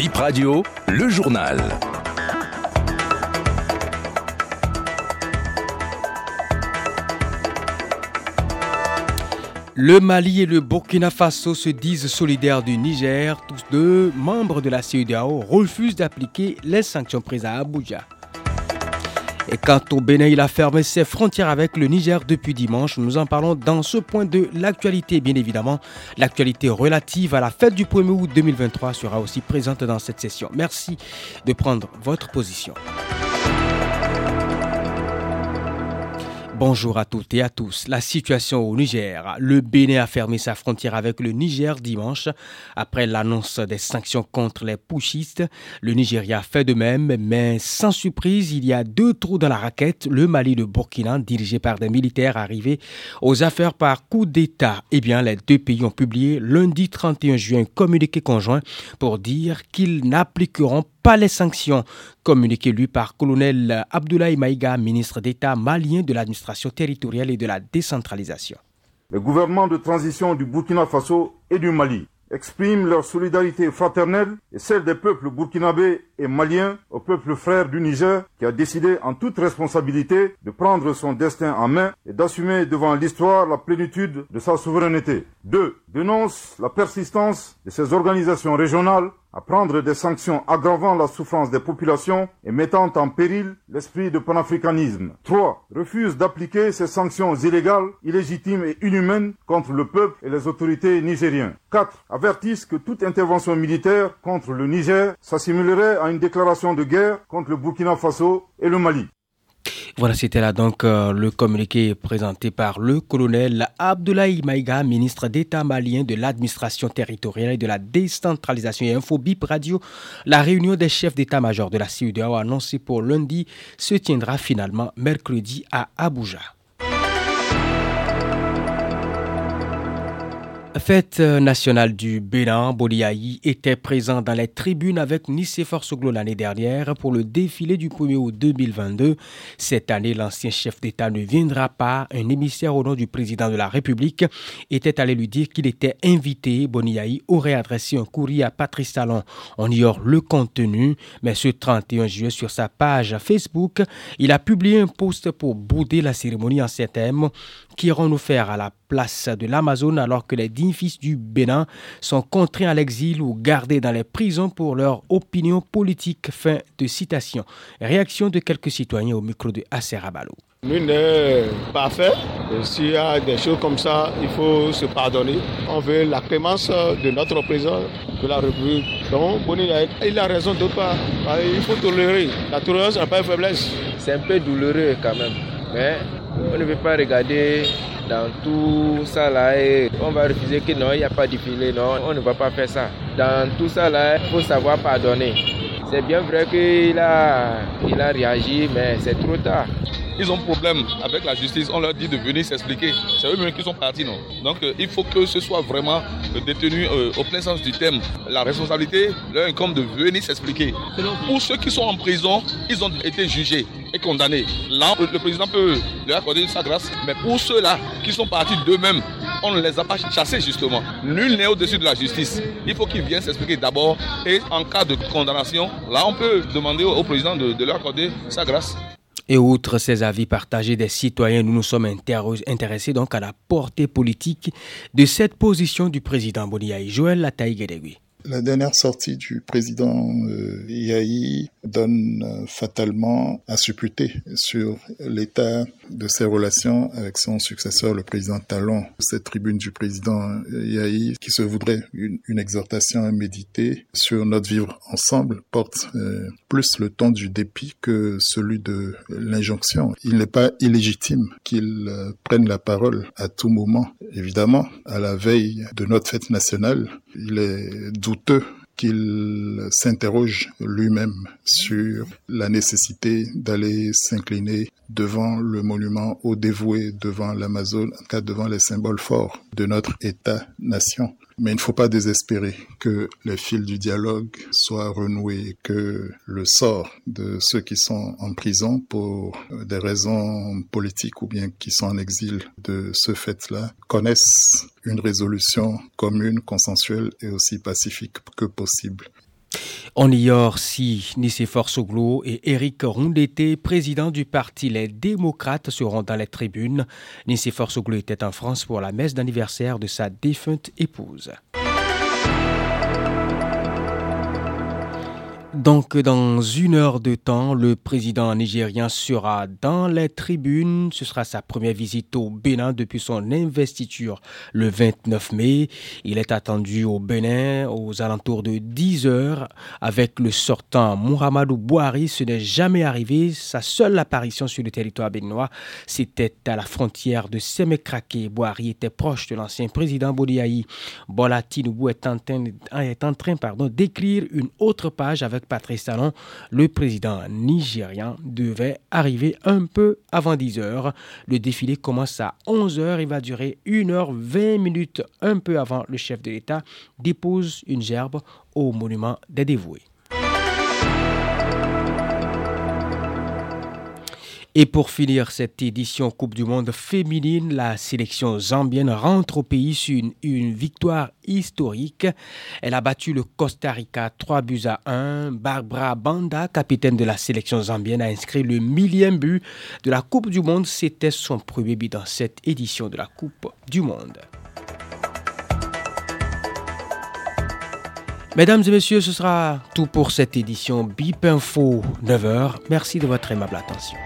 Bip Radio, le journal. Le Mali et le Burkina Faso se disent solidaires du Niger. Tous deux, membres de la CEDEAO, refusent d'appliquer les sanctions prises à Abuja. Et quant au Bénin, il a fermé ses frontières avec le Niger depuis dimanche. Nous en parlons dans ce point de l'actualité, bien évidemment. L'actualité relative à la fête du 1er août 2023 sera aussi présente dans cette session. Merci de prendre votre position. Bonjour à toutes et à tous. La situation au Niger. Le Bénin a fermé sa frontière avec le Niger dimanche après l'annonce des sanctions contre les pushistes. Le Nigeria fait de même, mais sans surprise, il y a deux trous dans la raquette. Le Mali de Burkina, dirigé par des militaires arrivés aux affaires par coup d'État. Eh bien, les deux pays ont publié lundi 31 juin un communiqué conjoint pour dire qu'ils n'appliqueront pas les sanctions. Communiqué lui par colonel Abdoulaye Maïga, ministre d'État malien de l'administration territoriale et de la décentralisation. Le gouvernement de transition du Burkina Faso et du Mali expriment leur solidarité fraternelle et celle des peuples burkinabés et maliens au peuple frère du Niger qui a décidé en toute responsabilité de prendre son destin en main et d'assumer devant l'histoire la plénitude de sa souveraineté. 2. Dénonce la persistance de ces organisations régionales à prendre des sanctions aggravant la souffrance des populations et mettant en péril l'esprit de panafricanisme. 3. Refuse d'appliquer ces sanctions illégales, illégitimes et inhumaines contre le peuple et les autorités nigériens. 4. Avertissent que toute intervention militaire contre le Niger s'assimilerait à une déclaration de guerre contre le Burkina Faso et le Mali. Voilà, c'était là donc euh, le communiqué présenté par le colonel Abdoulaye Maïga, ministre d'État malien de l'administration territoriale et de la décentralisation et Infobip Radio. La réunion des chefs d'état-major de la CEDEAO annoncée pour lundi se tiendra finalement mercredi à Abuja. Fête nationale du Bénin, Boliaï était présent dans les tribunes avec Nicéphore Soglo l'année dernière pour le défilé du 1er août 2022. Cette année, l'ancien chef d'État ne viendra pas. Un émissaire au nom du président de la République était allé lui dire qu'il était invité. Boliaï aurait adressé un courrier à Patrice Talon. On ignore le contenu, mais ce 31 juillet, sur sa page Facebook, il a publié un post pour bouder la cérémonie en ces thèmes qui iront nous faire à la place de l'Amazone alors que les dignes fils du Bénin sont contraints à l'exil ou gardés dans les prisons pour leur opinion politique. Fin de citation. Réaction de quelques citoyens au micro de Aserabalo. Nul n'est parfait. S'il y a des choses comme ça, il faut se pardonner. On veut la clémence de notre président de la République. Donc, Boni, il a raison de pas. Il faut tolérer. La tolérance n'a pas de faiblesse. C'est un peu douloureux quand même. Mais on ne veut pas regarder dans tout ça là on va refuser que non, il n'y a pas de filet, non, on ne va pas faire ça. Dans tout ça là, il faut savoir pardonner. C'est bien vrai qu'il a, il a réagi, mais c'est trop tard. Ils ont problème avec la justice, on leur dit de venir s'expliquer. C'est eux-mêmes qui sont partis, non? Donc euh, il faut que ce soit vraiment détenu euh, au plein sens du thème. La responsabilité leur incombe de venir s'expliquer. Pour ceux qui sont en prison, ils ont été jugés et condamnés. Là, le président peut leur accorder sa grâce, mais pour ceux-là qui sont partis d'eux-mêmes, on ne les a pas chassés justement. Nul n'est au-dessus de la justice. Il faut qu'ils viennent s'expliquer d'abord et en cas de condamnation, là on peut demander au président de, de leur accorder sa grâce. Et outre ces avis partagés des citoyens, nous nous sommes intéressés donc à la portée politique de cette position du président Boniaï, Joël Lataï-Guédégui. La dernière sortie du président euh, donne euh, fatalement à supputer sur l'état de ses relations avec son successeur, le président Talon. Cette tribune du président Yahi, qui se voudrait une, exhortation à méditer sur notre vivre ensemble, porte euh, plus le ton du dépit que celui de l'injonction. Il n'est pas illégitime qu'il euh, prenne la parole à tout moment. Évidemment, à la veille de notre fête nationale, il est douteux qu'il s'interroge lui-même sur la nécessité d'aller s'incliner devant le monument au dévoué, devant l'Amazone, en cas devant les symboles forts de notre État-nation. Mais il ne faut pas désespérer que les fils du dialogue soient renoués, que le sort de ceux qui sont en prison pour des raisons politiques ou bien qui sont en exil de ce fait-là connaissent une résolution commune, consensuelle et aussi pacifique que possible. On ignore si Nicéphore Soglo et Éric Rondeté, président du parti Les Démocrates, seront dans les tribunes. Nicéphore Soglo était en France pour la messe d'anniversaire de sa défunte épouse. Donc, dans une heure de temps, le président nigérien sera dans les tribunes. Ce sera sa première visite au Bénin depuis son investiture le 29 mai. Il est attendu au Bénin aux alentours de 10 heures avec le sortant Muhammadu Bouhari. Ce n'est jamais arrivé. Sa seule apparition sur le territoire béninois, c'était à la frontière de Semekrake. Bouhari était proche de l'ancien président Bodiaï. Bola Tinubu est en train, est en train d'écrire une autre page avec Patrice Talon, le président nigérian devait arriver un peu avant 10 heures. Le défilé commence à 11 heures. Il va durer 1 heure 20 minutes un peu avant le chef de l'État dépose une gerbe au monument des dévoués. Et pour finir cette édition Coupe du Monde féminine, la sélection zambienne rentre au pays sur une, victoire historique. Elle a battu le Costa Rica 3 buts à 1. Barbara Banda, capitaine de la sélection zambienne, a inscrit le millième but de la Coupe du Monde. C'était son premier but dans cette édition de la Coupe du Monde. Mesdames et messieurs, ce sera tout pour cette édition BIP Info 9h. Merci de votre aimable attention.